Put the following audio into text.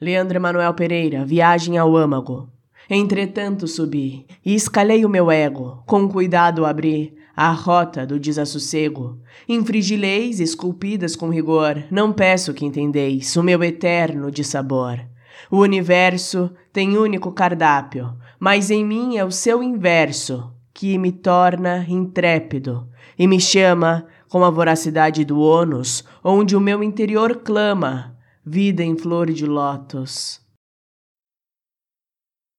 Leandro Emanuel Pereira, Viagem ao Âmago. Entretanto subi e escalei o meu ego, com cuidado abri a rota do desassossego. Infringi leis esculpidas com rigor, não peço que entendeis o meu eterno dissabor. O universo tem único cardápio, mas em mim é o seu inverso, que me torna intrépido e me chama com a voracidade do ônus, onde o meu interior clama, vida em flor de lótus.